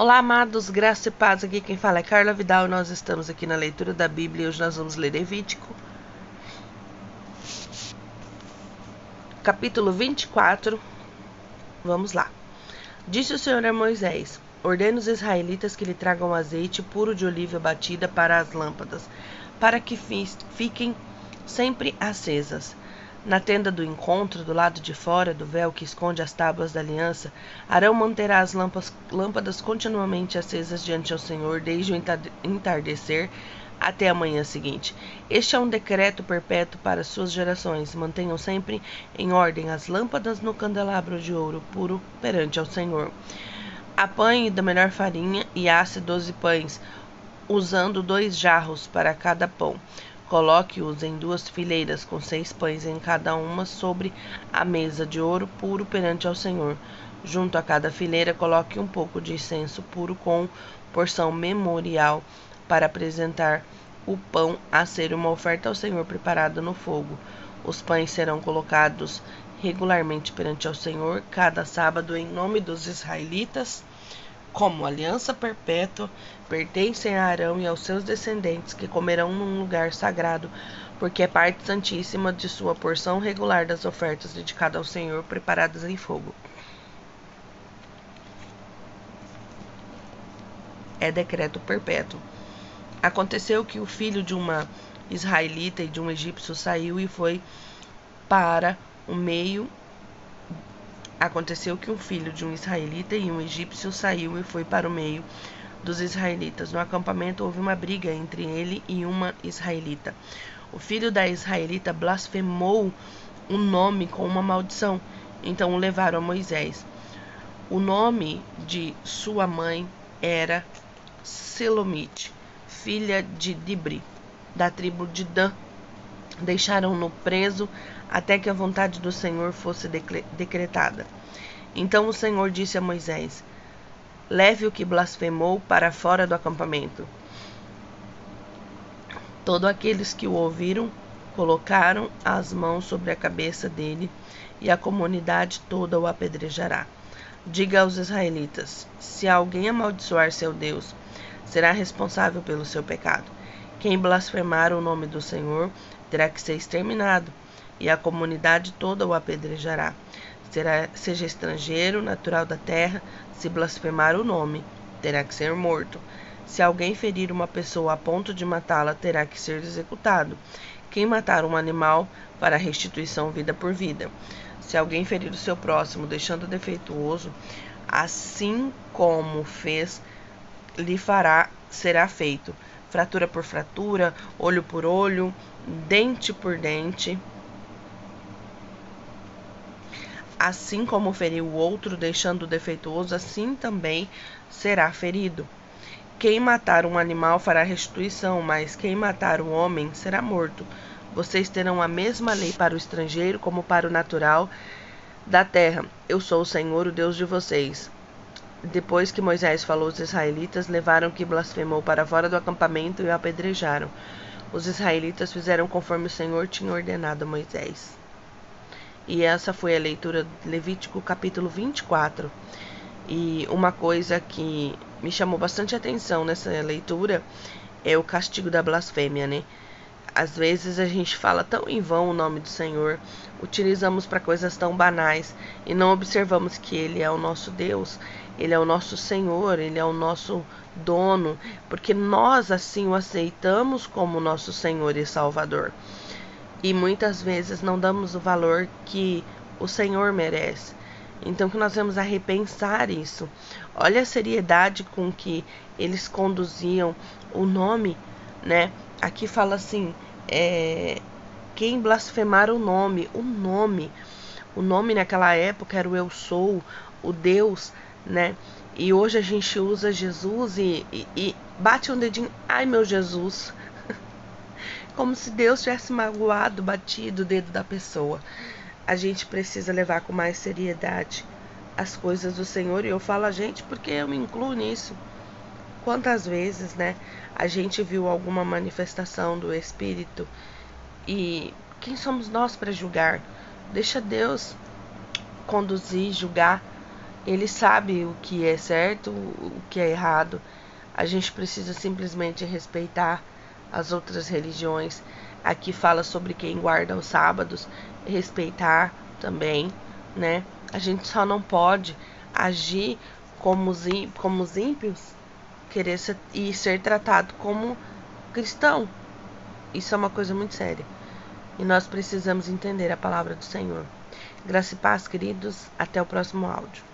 Olá, amados, graça e paz. Aqui quem fala é Carla Vidal e nós estamos aqui na leitura da Bíblia e hoje nós vamos ler Levítico, capítulo 24. Vamos lá. Disse o Senhor a Moisés: Ordene os israelitas que lhe tragam azeite puro de oliva batida para as lâmpadas, para que fiquem sempre acesas. Na tenda do encontro, do lado de fora do véu que esconde as tábuas da aliança, Arão manterá as lâmpadas continuamente acesas diante ao Senhor desde o entardecer até a manhã seguinte. Este é um decreto perpétuo para suas gerações. Mantenham sempre em ordem as lâmpadas no candelabro de ouro puro perante ao Senhor. Apanhe da melhor farinha e asse doze pães, usando dois jarros para cada pão. Coloque-os em duas fileiras, com seis pães em cada uma, sobre a mesa de ouro puro perante ao Senhor. Junto a cada fileira, coloque um pouco de incenso puro com porção memorial para apresentar o pão a ser uma oferta ao Senhor preparada no fogo. Os pães serão colocados regularmente perante ao Senhor cada sábado em nome dos israelitas como aliança perpétua, pertencem a Arão e aos seus descendentes, que comerão num lugar sagrado, porque é parte santíssima de sua porção regular das ofertas dedicadas ao Senhor, preparadas em fogo. É decreto perpétuo. Aconteceu que o filho de uma israelita e de um egípcio saiu e foi para o meio Aconteceu que um filho de um israelita e um egípcio saiu e foi para o meio dos israelitas. No acampamento houve uma briga entre ele e uma israelita. O filho da israelita blasfemou o nome com uma maldição. Então o levaram a Moisés. O nome de sua mãe era Selomite, filha de Dibri, da tribo de Dan. Deixaram-no preso até que a vontade do Senhor fosse decretada. Então o Senhor disse a Moisés: Leve o que blasfemou para fora do acampamento. Todos aqueles que o ouviram colocaram as mãos sobre a cabeça dele, e a comunidade toda o apedrejará. Diga aos israelitas: se alguém amaldiçoar seu Deus, será responsável pelo seu pecado. Quem blasfemar o nome do Senhor terá que ser exterminado e a comunidade toda o apedrejará. Será, seja estrangeiro, natural da terra, se blasfemar o nome, terá que ser morto. Se alguém ferir uma pessoa a ponto de matá-la, terá que ser executado. Quem matar um animal para restituição vida por vida. Se alguém ferir o seu próximo, deixando defeituoso, assim como fez, lhe fará, será feito. Fratura por fratura, olho por olho, dente por dente. Assim como feriu o outro, deixando-o defeituoso, assim também será ferido. Quem matar um animal fará restituição, mas quem matar um homem será morto. Vocês terão a mesma lei para o estrangeiro como para o natural da terra. Eu sou o Senhor, o Deus de vocês. Depois que Moisés falou, os israelitas levaram que blasfemou para fora do acampamento e o apedrejaram. Os israelitas fizeram conforme o Senhor tinha ordenado a Moisés. E essa foi a leitura de Levítico capítulo 24. E uma coisa que me chamou bastante atenção nessa leitura é o castigo da blasfêmia, né? Às vezes a gente fala tão em vão o nome do Senhor, utilizamos para coisas tão banais e não observamos que Ele é o nosso Deus, Ele é o nosso Senhor, Ele é o nosso dono, porque nós assim o aceitamos como nosso Senhor e Salvador e muitas vezes não damos o valor que o Senhor merece. Então que nós vamos a repensar isso. Olha a seriedade com que eles conduziam o nome, né? Aqui fala assim, é, quem blasfemar o nome, o nome, o nome naquela época era o eu sou, o Deus, né? E hoje a gente usa Jesus e, e, e bate um dedinho, ai meu Jesus, como se Deus tivesse magoado, batido o dedo da pessoa. A gente precisa levar com mais seriedade as coisas do Senhor. E eu falo a gente porque eu me incluo nisso. Quantas vezes, né, a gente viu alguma manifestação do Espírito e quem somos nós para julgar? Deixa Deus conduzir, julgar, Ele sabe o que é certo, o que é errado. A gente precisa simplesmente respeitar as outras religiões. Aqui fala sobre quem guarda os sábados, respeitar também, né? A gente só não pode agir como os, como os ímpios, querer ser, e ser tratado como cristão. Isso é uma coisa muito séria. E nós precisamos entender a palavra do Senhor. Graça e paz, queridos. Até o próximo áudio.